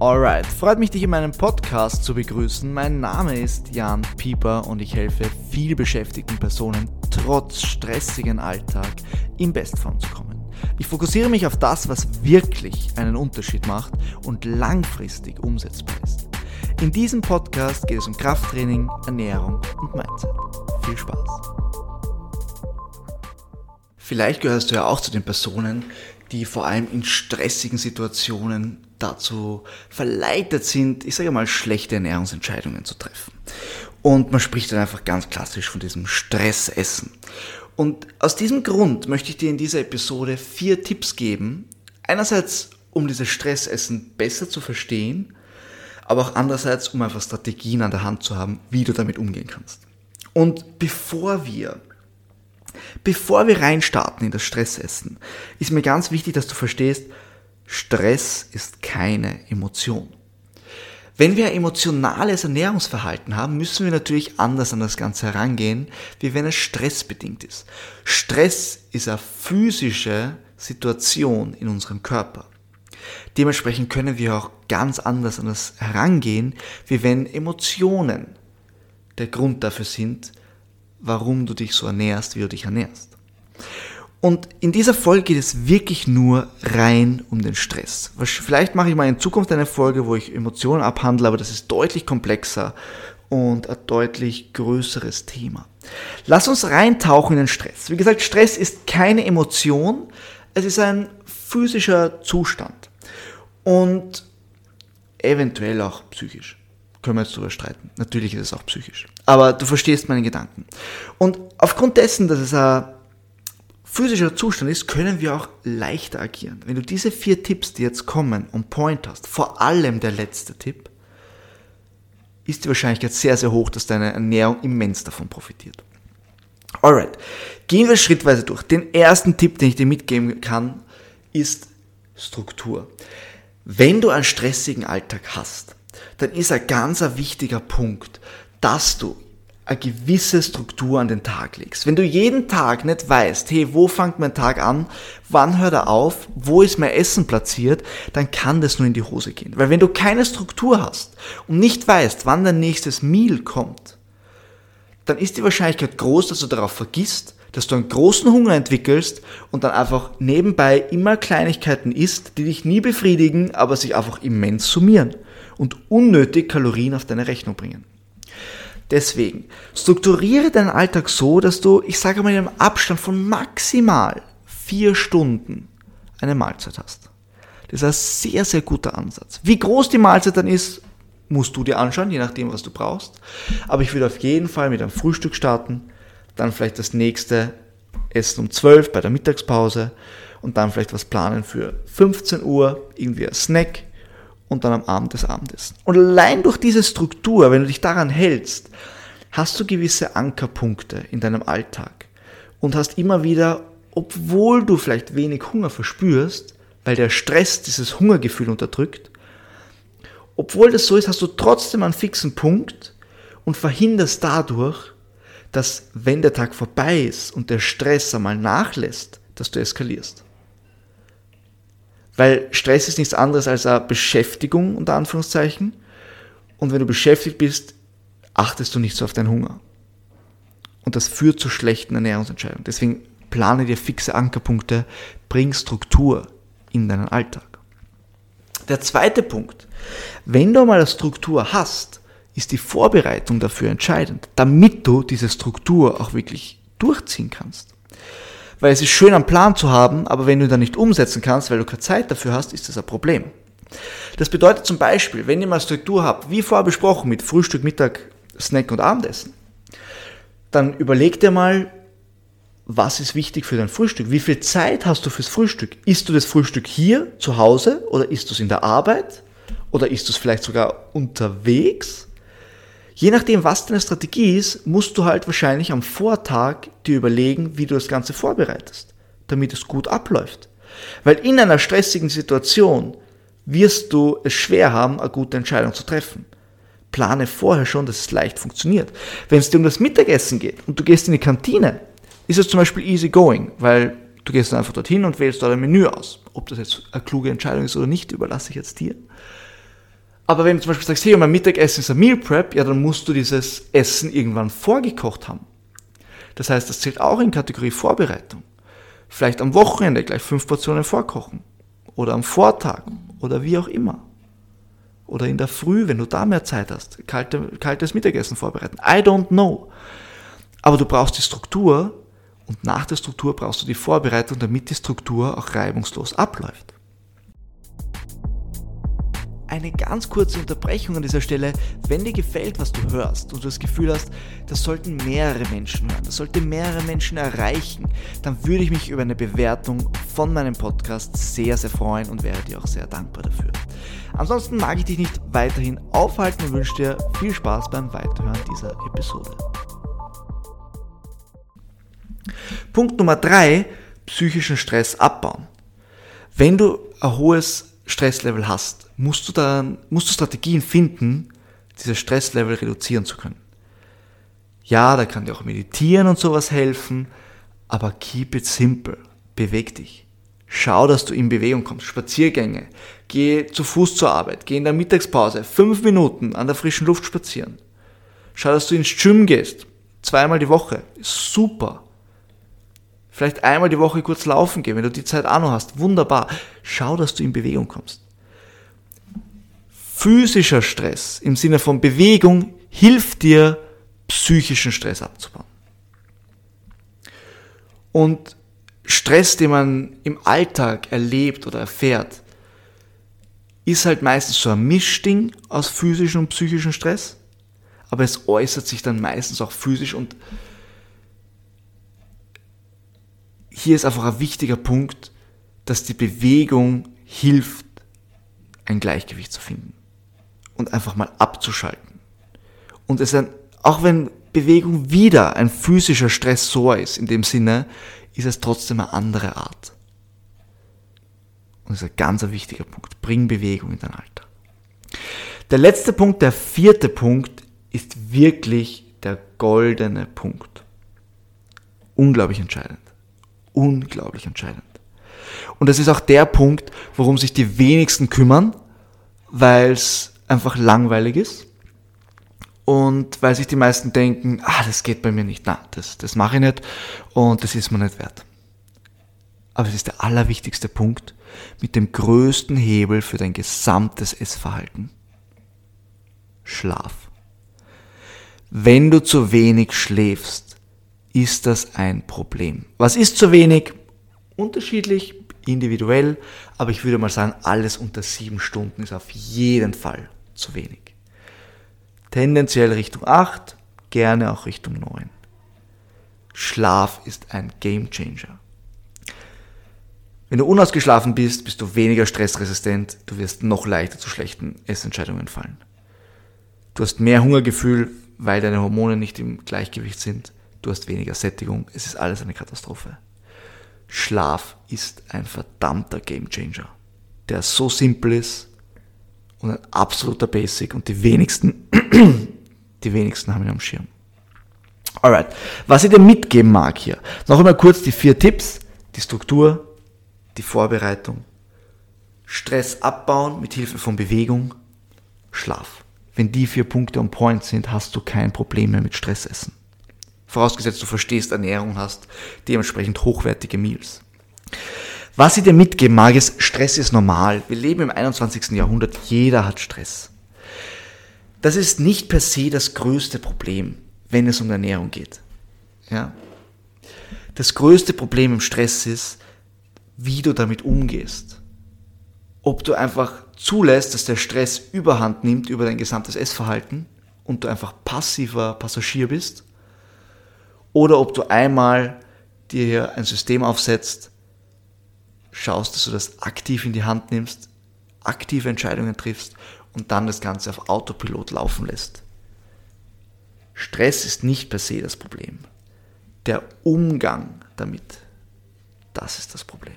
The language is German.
Alright, freut mich, dich in meinem Podcast zu begrüßen. Mein Name ist Jan Pieper und ich helfe viel beschäftigten Personen trotz stressigen Alltag in Bestform zu kommen. Ich fokussiere mich auf das, was wirklich einen Unterschied macht und langfristig umsetzbar ist. In diesem Podcast geht es um Krafttraining, Ernährung und Mindset. Viel Spaß! Vielleicht gehörst du ja auch zu den Personen, die vor allem in stressigen Situationen dazu verleitet sind, ich sage mal, schlechte Ernährungsentscheidungen zu treffen. Und man spricht dann einfach ganz klassisch von diesem Stressessen. Und aus diesem Grund möchte ich dir in dieser Episode vier Tipps geben. Einerseits, um dieses Stressessen besser zu verstehen, aber auch andererseits, um einfach Strategien an der Hand zu haben, wie du damit umgehen kannst. Und bevor wir Bevor wir reinstarten in das Stressessen, ist mir ganz wichtig, dass du verstehst, Stress ist keine Emotion. Wenn wir ein emotionales Ernährungsverhalten haben, müssen wir natürlich anders an das Ganze herangehen, wie wenn es stressbedingt ist. Stress ist eine physische Situation in unserem Körper. Dementsprechend können wir auch ganz anders an das herangehen, wie wenn Emotionen der Grund dafür sind, warum du dich so ernährst, wie du dich ernährst. Und in dieser Folge geht es wirklich nur rein um den Stress. Vielleicht mache ich mal in Zukunft eine Folge, wo ich Emotionen abhandle, aber das ist deutlich komplexer und ein deutlich größeres Thema. Lass uns reintauchen in den Stress. Wie gesagt, Stress ist keine Emotion, es ist ein physischer Zustand und eventuell auch psychisch. Können wir jetzt darüber streiten. Natürlich ist es auch psychisch. Aber du verstehst meine Gedanken. Und aufgrund dessen, dass es ein physischer Zustand ist, können wir auch leichter agieren. Wenn du diese vier Tipps, die jetzt kommen, on point hast, vor allem der letzte Tipp, ist die Wahrscheinlichkeit sehr, sehr hoch, dass deine Ernährung immens davon profitiert. Alright, gehen wir schrittweise durch. Den ersten Tipp, den ich dir mitgeben kann, ist Struktur. Wenn du einen stressigen Alltag hast, dann ist ein ganz ein wichtiger Punkt, dass du eine gewisse Struktur an den Tag legst. Wenn du jeden Tag nicht weißt, hey, wo fängt mein Tag an, wann hört er auf, wo ist mein Essen platziert, dann kann das nur in die Hose gehen. Weil wenn du keine Struktur hast und nicht weißt, wann dein nächstes Meal kommt, dann ist die Wahrscheinlichkeit groß, dass du darauf vergisst, dass du einen großen Hunger entwickelst und dann einfach nebenbei immer Kleinigkeiten isst, die dich nie befriedigen, aber sich einfach immens summieren und unnötig Kalorien auf deine Rechnung bringen. Deswegen, strukturiere deinen Alltag so, dass du, ich sage mal, in einem Abstand von maximal vier Stunden eine Mahlzeit hast. Das ist ein sehr, sehr guter Ansatz. Wie groß die Mahlzeit dann ist, musst du dir anschauen, je nachdem, was du brauchst. Aber ich würde auf jeden Fall mit einem Frühstück starten, dann vielleicht das nächste Essen um 12 bei der Mittagspause und dann vielleicht was planen für 15 Uhr, irgendwie ein Snack und dann am Abend das Abendessen. Und allein durch diese Struktur, wenn du dich daran hältst, hast du gewisse Ankerpunkte in deinem Alltag und hast immer wieder, obwohl du vielleicht wenig Hunger verspürst, weil der Stress dieses Hungergefühl unterdrückt, obwohl das so ist, hast du trotzdem einen fixen Punkt und verhinderst dadurch, dass wenn der Tag vorbei ist und der Stress einmal nachlässt, dass du eskalierst. Weil Stress ist nichts anderes als eine Beschäftigung, unter Anführungszeichen. Und wenn du beschäftigt bist, achtest du nicht so auf deinen Hunger. Und das führt zu schlechten Ernährungsentscheidungen. Deswegen plane dir fixe Ankerpunkte, bring Struktur in deinen Alltag. Der zweite Punkt. Wenn du mal eine Struktur hast, ist die Vorbereitung dafür entscheidend, damit du diese Struktur auch wirklich durchziehen kannst. Weil es ist schön, einen Plan zu haben, aber wenn du ihn dann nicht umsetzen kannst, weil du keine Zeit dafür hast, ist das ein Problem. Das bedeutet zum Beispiel, wenn ihr mal Struktur habt, wie vorher besprochen, mit Frühstück, Mittag, Snack und Abendessen, dann überleg dir mal, was ist wichtig für dein Frühstück? Wie viel Zeit hast du fürs Frühstück? Isst du das Frühstück hier zu Hause oder isst du es in der Arbeit? Oder isst du es vielleicht sogar unterwegs? Je nachdem, was deine Strategie ist, musst du halt wahrscheinlich am Vortag dir überlegen, wie du das Ganze vorbereitest, damit es gut abläuft. Weil in einer stressigen Situation wirst du es schwer haben, eine gute Entscheidung zu treffen. Plane vorher schon, dass es leicht funktioniert. Wenn es dir um das Mittagessen geht und du gehst in die Kantine, ist es zum Beispiel easy going, weil du gehst dann einfach dorthin und wählst dort ein Menü aus. Ob das jetzt eine kluge Entscheidung ist oder nicht, überlasse ich jetzt dir. Aber wenn du zum Beispiel sagst, hey, mein Mittagessen ist ein Meal Prep, ja, dann musst du dieses Essen irgendwann vorgekocht haben. Das heißt, das zählt auch in Kategorie Vorbereitung. Vielleicht am Wochenende gleich fünf Portionen vorkochen. Oder am Vortag. Oder wie auch immer. Oder in der Früh, wenn du da mehr Zeit hast, kalte, kaltes Mittagessen vorbereiten. I don't know. Aber du brauchst die Struktur und nach der Struktur brauchst du die Vorbereitung, damit die Struktur auch reibungslos abläuft. Eine ganz kurze Unterbrechung an dieser Stelle. Wenn dir gefällt, was du hörst und du das Gefühl hast, das sollten mehrere Menschen hören, das sollte mehrere Menschen erreichen, dann würde ich mich über eine Bewertung von meinem Podcast sehr, sehr freuen und wäre dir auch sehr dankbar dafür. Ansonsten mag ich dich nicht weiterhin aufhalten und wünsche dir viel Spaß beim Weiterhören dieser Episode. Punkt Nummer drei, psychischen Stress abbauen. Wenn du ein hohes Stresslevel hast, musst du dann, musst du Strategien finden, dieses Stresslevel reduzieren zu können. Ja, da kann dir auch meditieren und sowas helfen, aber keep it simple. Beweg dich. Schau, dass du in Bewegung kommst. Spaziergänge. Geh zu Fuß zur Arbeit. Geh in der Mittagspause fünf Minuten an der frischen Luft spazieren. Schau, dass du ins Gym gehst. Zweimal die Woche. Super. Vielleicht einmal die Woche kurz laufen gehen, wenn du die Zeit auch noch hast. Wunderbar. Schau, dass du in Bewegung kommst. Physischer Stress im Sinne von Bewegung hilft dir, psychischen Stress abzubauen. Und Stress, den man im Alltag erlebt oder erfährt, ist halt meistens so ein Mischding aus physischem und psychischem Stress, aber es äußert sich dann meistens auch physisch und hier ist einfach ein wichtiger Punkt, dass die Bewegung hilft, ein Gleichgewicht zu finden und einfach mal abzuschalten. Und es ein, auch wenn Bewegung wieder ein physischer Stressor ist, in dem Sinne, ist es trotzdem eine andere Art. Und das ist ein ganz wichtiger Punkt. Bring Bewegung in dein Alter. Der letzte Punkt, der vierte Punkt, ist wirklich der goldene Punkt. Unglaublich entscheidend. Unglaublich entscheidend. Und das ist auch der Punkt, worum sich die wenigsten kümmern, weil es einfach langweilig ist und weil sich die meisten denken, ah, das geht bei mir nicht, na, das, das mache ich nicht und das ist mir nicht wert. Aber es ist der allerwichtigste Punkt mit dem größten Hebel für dein gesamtes Essverhalten. Schlaf. Wenn du zu wenig schläfst, ist das ein Problem. Was ist zu wenig? Unterschiedlich, individuell, aber ich würde mal sagen, alles unter sieben Stunden ist auf jeden Fall zu wenig. Tendenziell Richtung 8, gerne auch Richtung 9. Schlaf ist ein Game Changer. Wenn du unausgeschlafen bist, bist du weniger stressresistent, du wirst noch leichter zu schlechten Essentscheidungen fallen. Du hast mehr Hungergefühl, weil deine Hormone nicht im Gleichgewicht sind. Du hast weniger Sättigung. Es ist alles eine Katastrophe. Schlaf ist ein verdammter Gamechanger, der so simpel ist, und ein absoluter Basic und die wenigsten, die wenigsten haben ihn am Schirm. Alright, was ich dir mitgeben mag hier, noch einmal kurz die vier Tipps, die Struktur, die Vorbereitung, Stress abbauen mit Hilfe von Bewegung, Schlaf. Wenn die vier Punkte on point sind, hast du kein Problem mehr mit Stressessen. Vorausgesetzt, du verstehst Ernährung, hast dementsprechend hochwertige Meals. Was ich dir mitgeben mag, ist, Stress ist normal. Wir leben im 21. Jahrhundert, jeder hat Stress. Das ist nicht per se das größte Problem, wenn es um Ernährung geht. Ja? Das größte Problem im Stress ist, wie du damit umgehst. Ob du einfach zulässt, dass der Stress überhand nimmt über dein gesamtes Essverhalten und du einfach passiver Passagier bist, oder ob du einmal dir hier ein System aufsetzt, schaust, dass du das aktiv in die Hand nimmst, aktive Entscheidungen triffst und dann das Ganze auf Autopilot laufen lässt. Stress ist nicht per se das Problem. Der Umgang damit, das ist das Problem.